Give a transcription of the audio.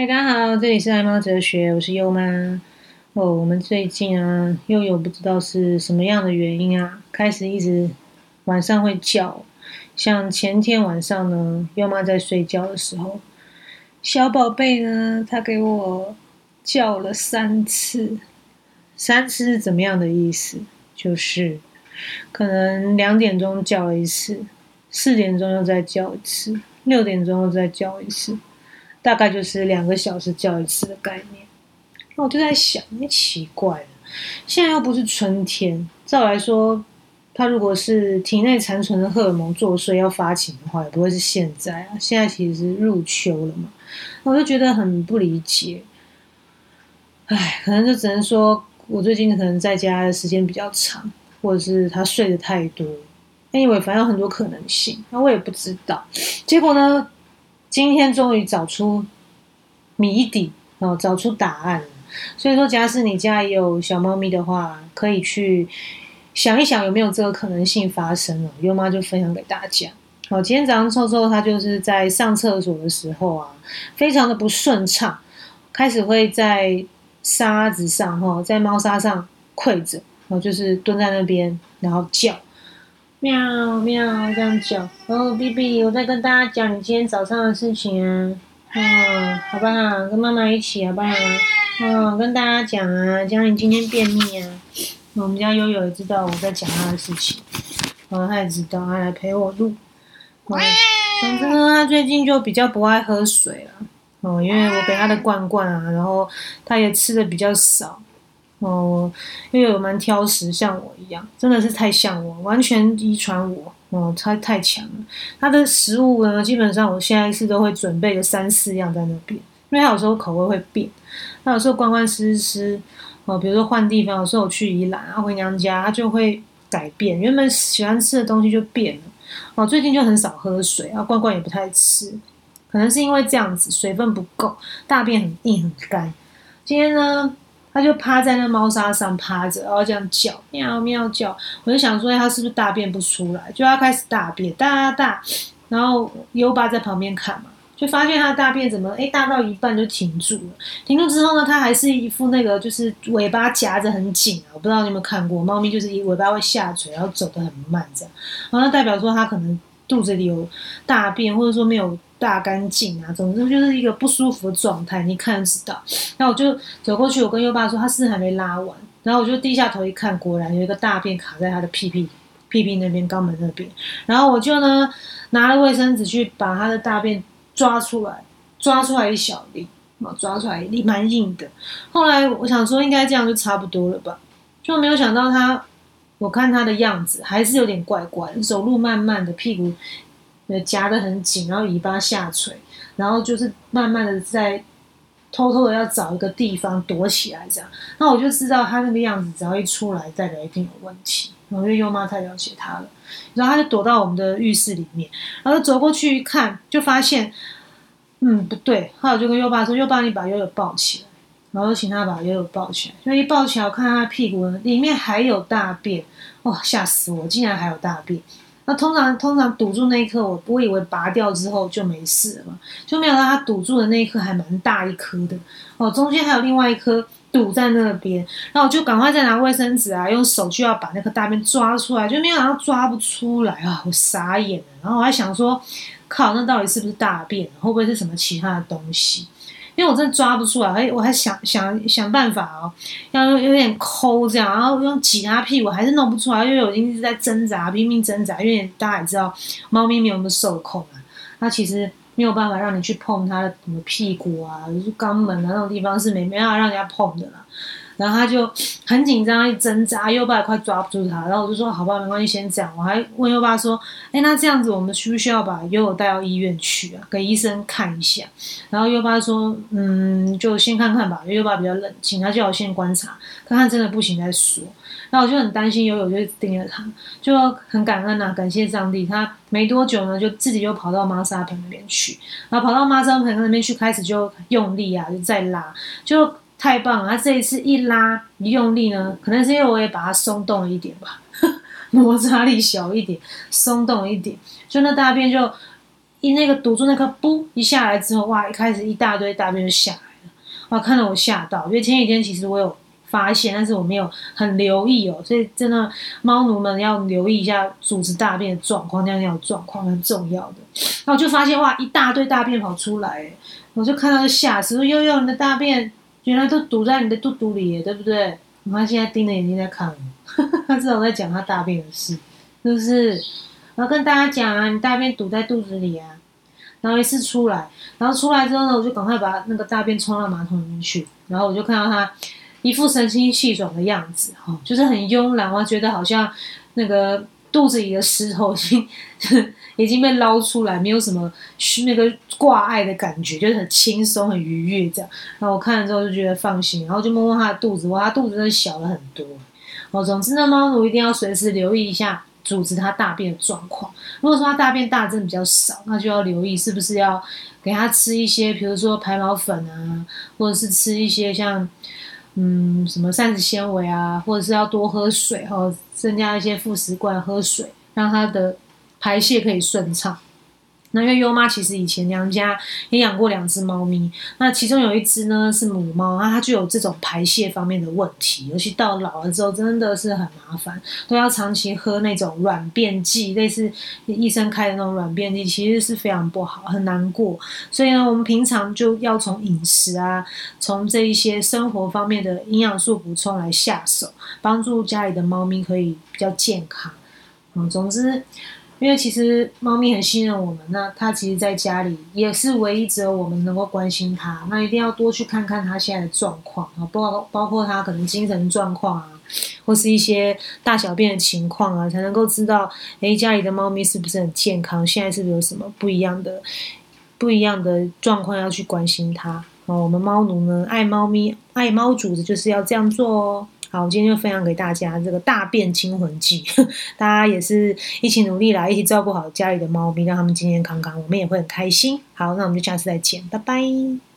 嗨，大家好，这里是爱猫哲学，我是优妈。哦，我们最近啊，又有不知道是什么样的原因啊，开始一直晚上会叫。像前天晚上呢，优妈在睡觉的时候，小宝贝呢，他给我叫了三次。三次是怎么样的意思？就是可能两点钟叫一次，四点钟又再叫一次，六点钟又再叫一次。大概就是两个小时叫一次的概念，那我就在想，哎，奇怪了，现在又不是春天，照来说，他如果是体内残存的荷尔蒙作祟要发情的话，也不会是现在啊。现在其实是入秋了嘛，我就觉得很不理解。唉，可能就只能说我最近可能在家的时间比较长，或者是他睡得太多，因为反正有很多可能性，那我也不知道。结果呢？今天终于找出谜底哦，找出答案。所以说，假使你家有小猫咪的话，可以去想一想有没有这个可能性发生了。优妈就分享给大家。好，今天早上臭臭它就是在上厕所的时候啊，非常的不顺畅，开始会在沙子上哈，在猫砂上跪着，然后就是蹲在那边，然后叫。喵喵，这样叫。然后，B B，我在跟大家讲你今天早上的事情啊。嗯，好不好？跟妈妈一起好不好？嗯，跟大家讲啊，讲你今天便秘啊。我们家悠悠也知道我在讲他的事情，然后，他也知道，他来陪我录。嗯，反正呢，他最近就比较不爱喝水了。哦，因为我给他的罐罐啊，然后他也吃的比较少。哦，因为我蛮挑食，像我一样，真的是太像我，完全遗传我。哦，他太强了。他的食物呢，基本上我现在是都会准备个三四样在那边，因为他有时候口味会变。他有时候关关吃吃，哦，比如说换地方，有时候我去宜兰，然后回娘家，他就会改变，原本喜欢吃的东西就变了。哦，最近就很少喝水，啊罐罐也不太吃，可能是因为这样子水分不够，大便很硬很干。今天呢？他就趴在那猫砂上趴着，然后这样叫喵喵叫。我就想说，他是不是大便不出来？就要开始大便，大大，然后优巴在旁边看嘛，就发现他的大便怎么哎大到一半就停住了。停住之后呢，他还是一副那个就是尾巴夹着很紧啊。我不知道你有没有看过，猫咪就是尾巴会下垂，然后走得很慢这样，然后代表说它可能肚子里有大便，或者说没有。大干净啊，总之就是一个不舒服的状态，你看知道。然后我就走过去，我跟优爸说，他是还没拉完。然后我就低下头一看，果然有一个大便卡在他的屁屁屁屁那边肛门那边。然后我就呢拿了卫生纸去把他的大便抓出来，抓出来一小粒，啊，抓出来一粒蛮硬的。后来我想说应该这样就差不多了吧，就没有想到他，我看他的样子还是有点怪怪，走路慢慢的，屁股。夹得很紧，然后尾巴下垂，然后就是慢慢的在偷偷的要找一个地方躲起来，这样。那我就知道他那个样子，只要一出来，代表一定有问题。然后因为优妈太了解他了，然后他就躲到我们的浴室里面，然后走过去一看，就发现，嗯，不对。后来我就跟优爸说：“优爸，你把悠悠抱起来。”然后就请他把悠悠抱起来。就一抱起来，我看他的屁股里面还有大便，哇，吓死我！竟然还有大便。那通常通常堵住那一刻，我我以为拔掉之后就没事了，就没有让他堵住的那一颗还蛮大一颗的哦，中间还有另外一颗堵在那边，然后我就赶快再拿卫生纸啊，用手就要把那颗大便抓出来，就没有想到抓不出来啊，我傻眼了，然后我还想说，靠，那到底是不是大便？会不会是什么其他的东西？因为我真的抓不出来，哎，我还想想想办法哦，要有点抠这样，然后用挤它屁股，还是弄不出来，因为我已经一直在挣扎，拼命挣扎。因为大家也知道，猫咪没有那么受控啊，它其实没有办法让你去碰它的什么屁股啊，就是肛门啊那种地方是没没办法让人家碰的啦。然后他就很紧张，一挣扎，优爸快抓不住他。然后我就说：“好吧，没关系，先这样。”我还问优爸说：“哎，那这样子，我们需不需要把悠悠带到医院去啊？给医生看一下？”然后优爸说：“嗯，就先看看吧。”优爸比较冷静，他叫我先观察，看看真的不行再说。然后我就很担心悠悠，就盯着他，就很感恩呐，感谢上帝。他没多久呢，就自己又跑到妈沙盆那边去，然后跑到妈沙盆那边去，开始就用力啊，就在拉，就。太棒了！他这一次一拉一用力呢，可能是因为我也把它松动了一点吧，摩擦力小一点，松动一点，就那大便就一那个堵住那颗噗一下来之后，哇，一开始一大堆大便就下来了，哇，看得我吓到，因为前几天其实我有发现，但是我没有很留意哦，所以真的猫奴们要留意一下组织大便的状况，尿尿状况很重要的。然后我就发现哇，一大堆大便跑出来，我就看到吓死，说悠悠你的大便原来都堵在你的肚肚里，对不对？我妈现在盯着眼睛在看我，他知道我在讲他大便的事，是不是？然后跟大家讲啊，你大便堵在肚子里啊，然后一次出来，然后出来之后呢，我就赶快把那个大便冲到马桶里面去，然后我就看到他一副神清气爽的样子，哈，就是很慵懒，我觉得好像那个肚子里的石头已经 已经被捞出来，没有什么那个挂碍的感觉，就是很轻松、很愉悦这样。然后我看了之后就觉得放心，然后就摸摸他的肚子，哇，他肚子真的小了很多。哦，总之呢，猫奴一定要随时留意一下。组织它大便的状况。如果说它大便大真的比较少，那就要留意是不是要给它吃一些，比如说排毛粉啊，或者是吃一些像嗯什么膳食纤维啊，或者是要多喝水哈，增加一些副食罐喝水，让它的排泄可以顺畅。那因为优妈其实以前娘家也养过两只猫咪，那其中有一只呢是母猫，啊它就有这种排泄方面的问题，尤其到老了之后真的是很麻烦，都要长期喝那种软便剂，类似医生开的那种软便剂，其实是非常不好，很难过。所以呢，我们平常就要从饮食啊，从这一些生活方面的营养素补充来下手，帮助家里的猫咪可以比较健康。嗯，总之。因为其实猫咪很信任我们，那它其实在家里也是唯一只有我们能够关心它。那一定要多去看看它现在的状况啊，包包括它可能精神状况啊，或是一些大小便的情况啊，才能够知道，诶家里的猫咪是不是很健康，现在是不是有什么不一样的、不一样的状况要去关心它。哦，我们猫奴呢，爱猫咪、爱猫主子就是要这样做哦。好，我今天就分享给大家这个大便清魂记，大家也是一起努力来，一起照顾好家里的猫咪，让他们健健康康，我们也会很开心。好，那我们就下次再见，拜拜。